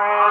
friend.